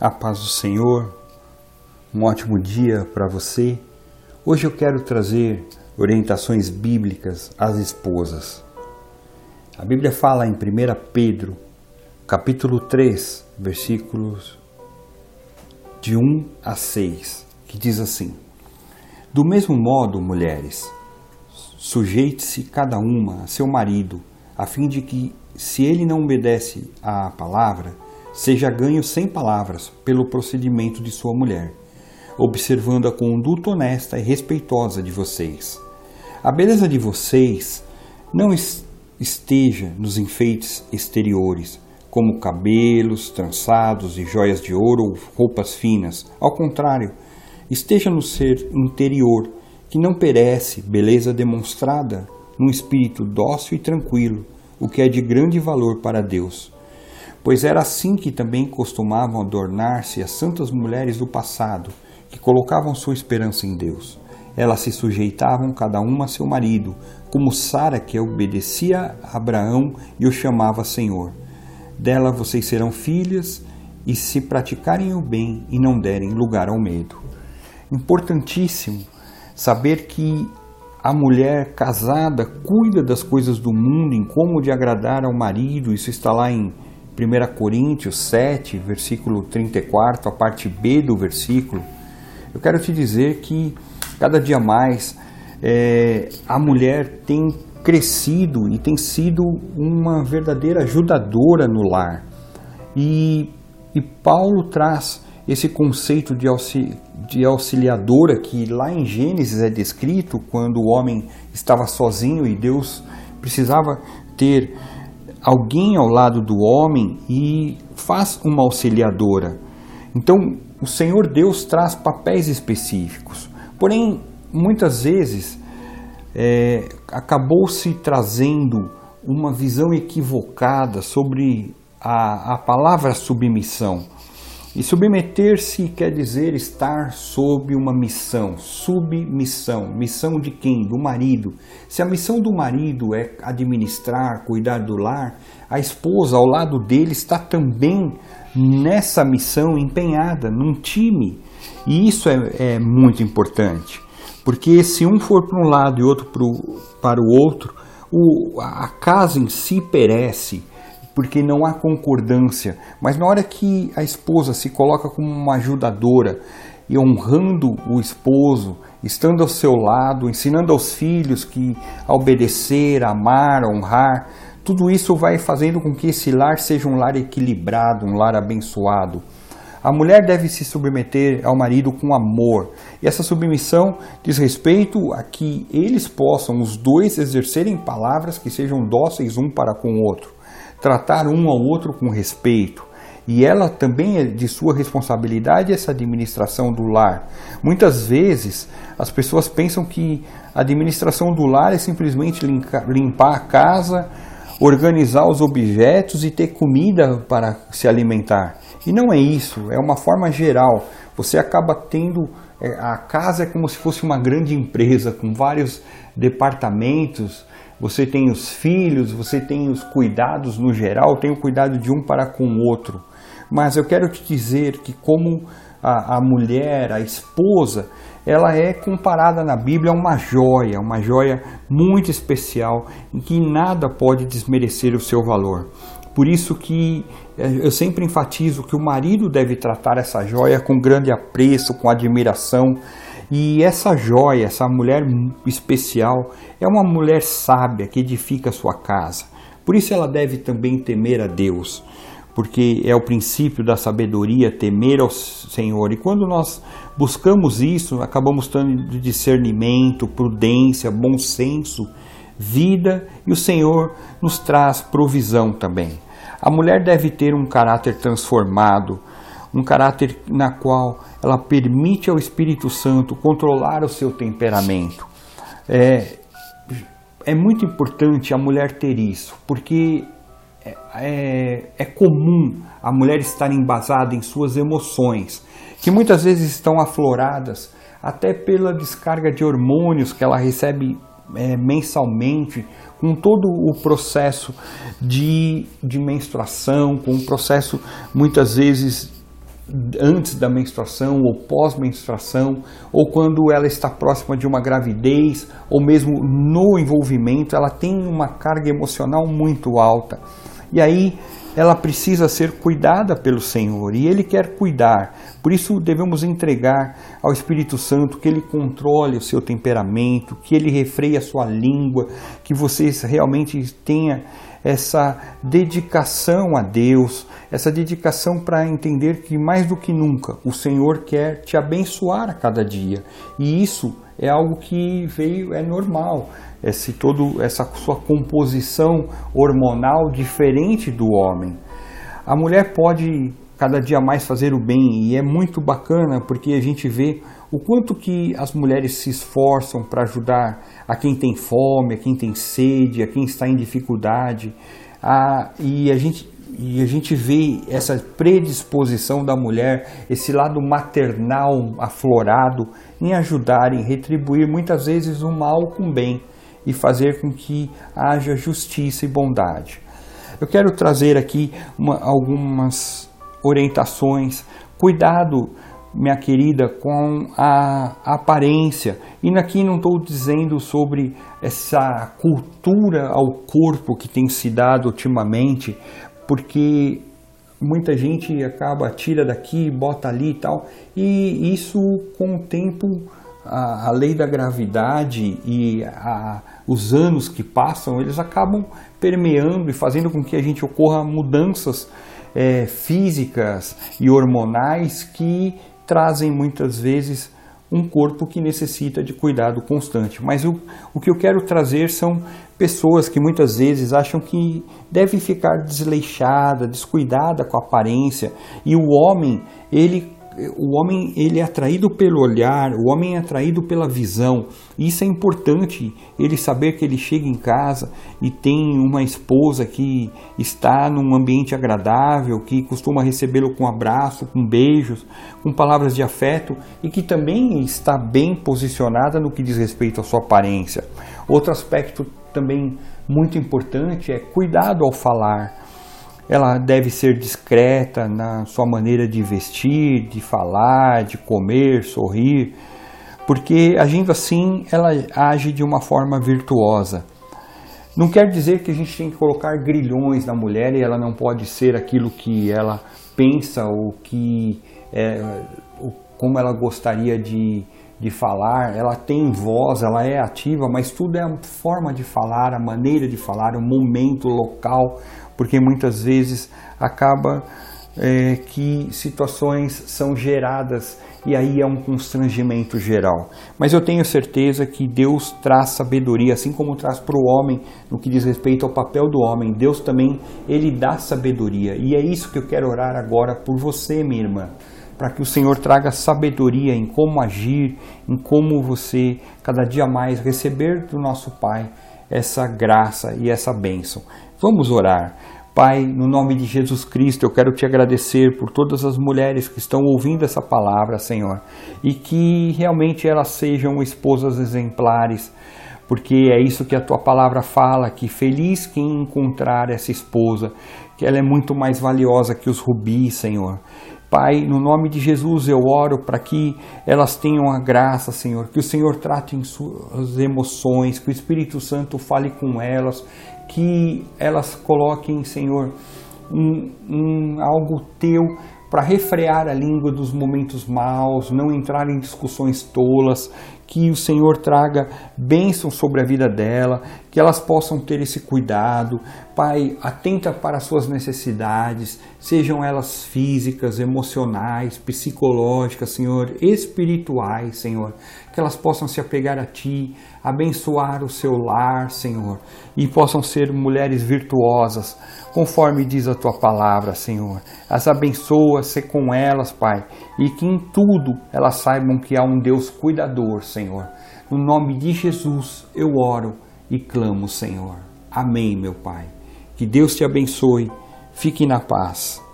A paz do Senhor, um ótimo dia para você. Hoje eu quero trazer orientações bíblicas às esposas. A Bíblia fala em 1 Pedro, capítulo 3, versículos de 1 a 6, que diz assim: Do mesmo modo, mulheres, sujeite-se cada uma a seu marido, a fim de que, se ele não obedece à palavra, seja ganho sem palavras pelo procedimento de sua mulher, observando a conduta honesta e respeitosa de vocês. A beleza de vocês não esteja nos enfeites exteriores, como cabelos trançados e joias de ouro ou roupas finas. Ao contrário, esteja no ser interior, que não perece, beleza demonstrada num espírito dócil e tranquilo, o que é de grande valor para Deus pois era assim que também costumavam adornar-se as santas mulheres do passado, que colocavam sua esperança em Deus. Elas se sujeitavam cada uma a seu marido, como Sara que obedecia a Abraão e o chamava Senhor. Dela vocês serão filhas, e se praticarem o bem e não derem lugar ao medo. Importantíssimo saber que a mulher casada cuida das coisas do mundo, em como de agradar ao marido, isso está lá em 1 Coríntios 7, versículo 34, a parte B do versículo, eu quero te dizer que cada dia mais é, a mulher tem crescido e tem sido uma verdadeira ajudadora no lar. E, e Paulo traz esse conceito de, auxili, de auxiliadora que lá em Gênesis é descrito quando o homem estava sozinho e Deus precisava ter alguém ao lado do homem e faz uma auxiliadora. Então, o Senhor Deus traz papéis específicos. Porém, muitas vezes é, acabou se trazendo uma visão equivocada sobre a, a palavra submissão. E submeter-se quer dizer estar sob uma missão, submissão. Missão de quem? Do marido. Se a missão do marido é administrar, cuidar do lar, a esposa ao lado dele está também nessa missão empenhada, num time. E isso é, é muito importante, porque se um for para um lado e outro pro, para o outro, o, a casa em si perece porque não há concordância. Mas na hora que a esposa se coloca como uma ajudadora e honrando o esposo, estando ao seu lado, ensinando aos filhos que a obedecer, amar, honrar, tudo isso vai fazendo com que esse lar seja um lar equilibrado, um lar abençoado. A mulher deve se submeter ao marido com amor. E essa submissão diz respeito a que eles possam, os dois, exercerem palavras que sejam dóceis um para com o outro tratar um ao outro com respeito. E ela também é de sua responsabilidade essa administração do lar. Muitas vezes as pessoas pensam que a administração do lar é simplesmente limpar a casa, organizar os objetos e ter comida para se alimentar. E não é isso, é uma forma geral. Você acaba tendo. É, a casa é como se fosse uma grande empresa com vários departamentos você tem os filhos, você tem os cuidados no geral, tem o cuidado de um para com o outro. Mas eu quero te dizer que, como a, a mulher, a esposa, ela é comparada na Bíblia a uma joia, uma joia muito especial, em que nada pode desmerecer o seu valor. Por isso que eh, eu sempre enfatizo que o marido deve tratar essa joia com grande apreço, com admiração, e essa joia, essa mulher especial, é uma mulher sábia que edifica a sua casa. Por isso ela deve também temer a Deus, porque é o princípio da sabedoria temer ao Senhor. E quando nós buscamos isso, acabamos tendo discernimento, prudência, bom senso, vida e o Senhor nos traz provisão também. A mulher deve ter um caráter transformado, um caráter na qual ela permite ao Espírito Santo controlar o seu temperamento. É, é muito importante a mulher ter isso, porque é, é, é comum a mulher estar embasada em suas emoções, que muitas vezes estão afloradas até pela descarga de hormônios que ela recebe é, mensalmente, com todo o processo de, de menstruação, com o processo muitas vezes antes da menstruação ou pós-menstruação, ou quando ela está próxima de uma gravidez, ou mesmo no envolvimento, ela tem uma carga emocional muito alta. E aí ela precisa ser cuidada pelo Senhor e Ele quer cuidar. Por isso devemos entregar ao Espírito Santo que Ele controle o seu temperamento, que Ele refreie a sua língua, que vocês realmente tenham essa dedicação a Deus, essa dedicação para entender que mais do que nunca o Senhor quer te abençoar a cada dia. E isso é algo que veio, é normal. Esse todo essa sua composição hormonal diferente do homem. A mulher pode cada dia mais fazer o bem e é muito bacana porque a gente vê o quanto que as mulheres se esforçam para ajudar a quem tem fome, a quem tem sede, a quem está em dificuldade. A, e, a gente, e a gente vê essa predisposição da mulher, esse lado maternal aflorado em ajudar, em retribuir muitas vezes o mal com o bem e fazer com que haja justiça e bondade. Eu quero trazer aqui uma, algumas orientações. Cuidado minha querida, com a aparência. E aqui não estou dizendo sobre essa cultura ao corpo que tem se dado ultimamente, porque muita gente acaba tira daqui, bota ali e tal, e isso com o tempo a, lei da gravidade e a, os anos que passam, eles acabam permeando e fazendo com que a gente ocorra mudanças é, físicas e hormonais que trazem muitas vezes um corpo que necessita de cuidado constante. Mas o, o que eu quero trazer são pessoas que muitas vezes acham que deve ficar desleixada, descuidada com a aparência, e o homem, ele o homem ele é atraído pelo olhar, o homem é atraído pela visão. Isso é importante, ele saber que ele chega em casa e tem uma esposa que está num ambiente agradável, que costuma recebê-lo com abraço, com beijos, com palavras de afeto e que também está bem posicionada no que diz respeito à sua aparência. Outro aspecto também muito importante é cuidado ao falar ela deve ser discreta na sua maneira de vestir, de falar, de comer, sorrir, porque agindo assim ela age de uma forma virtuosa. Não quer dizer que a gente tem que colocar grilhões na mulher e ela não pode ser aquilo que ela pensa ou que é, como ela gostaria de, de falar. Ela tem voz, ela é ativa, mas tudo é a forma de falar, a maneira de falar, o momento, o local, porque muitas vezes acaba é, que situações são geradas e aí é um constrangimento geral. Mas eu tenho certeza que Deus traz sabedoria, assim como traz para o homem no que diz respeito ao papel do homem. Deus também ele dá sabedoria e é isso que eu quero orar agora por você, minha irmã para que o Senhor traga sabedoria em como agir, em como você cada dia mais receber do nosso Pai essa graça e essa bênção. Vamos orar. Pai, no nome de Jesus Cristo, eu quero te agradecer por todas as mulheres que estão ouvindo essa palavra, Senhor, e que realmente elas sejam esposas exemplares, porque é isso que a tua palavra fala, que feliz quem encontrar essa esposa, que ela é muito mais valiosa que os rubis, Senhor. Pai, no nome de Jesus eu oro para que elas tenham a graça, Senhor, que o Senhor trate em suas emoções, que o Espírito Santo fale com elas, que elas coloquem, Senhor, um, um, algo teu para refrear a língua dos momentos maus, não entrar em discussões tolas, que o Senhor traga bênção sobre a vida dela, que elas possam ter esse cuidado. Pai, atenta para as suas necessidades, sejam elas físicas, emocionais, psicológicas, Senhor, espirituais, Senhor, que elas possam se apegar a Ti, abençoar o seu lar, Senhor, e possam ser mulheres virtuosas, conforme diz a Tua palavra, Senhor. As abençoa, ser com elas, Pai, e que em tudo elas saibam que há um Deus cuidador, Senhor. No nome de Jesus eu oro e clamo, Senhor. Amém, meu Pai. Que Deus te abençoe. Fique na paz.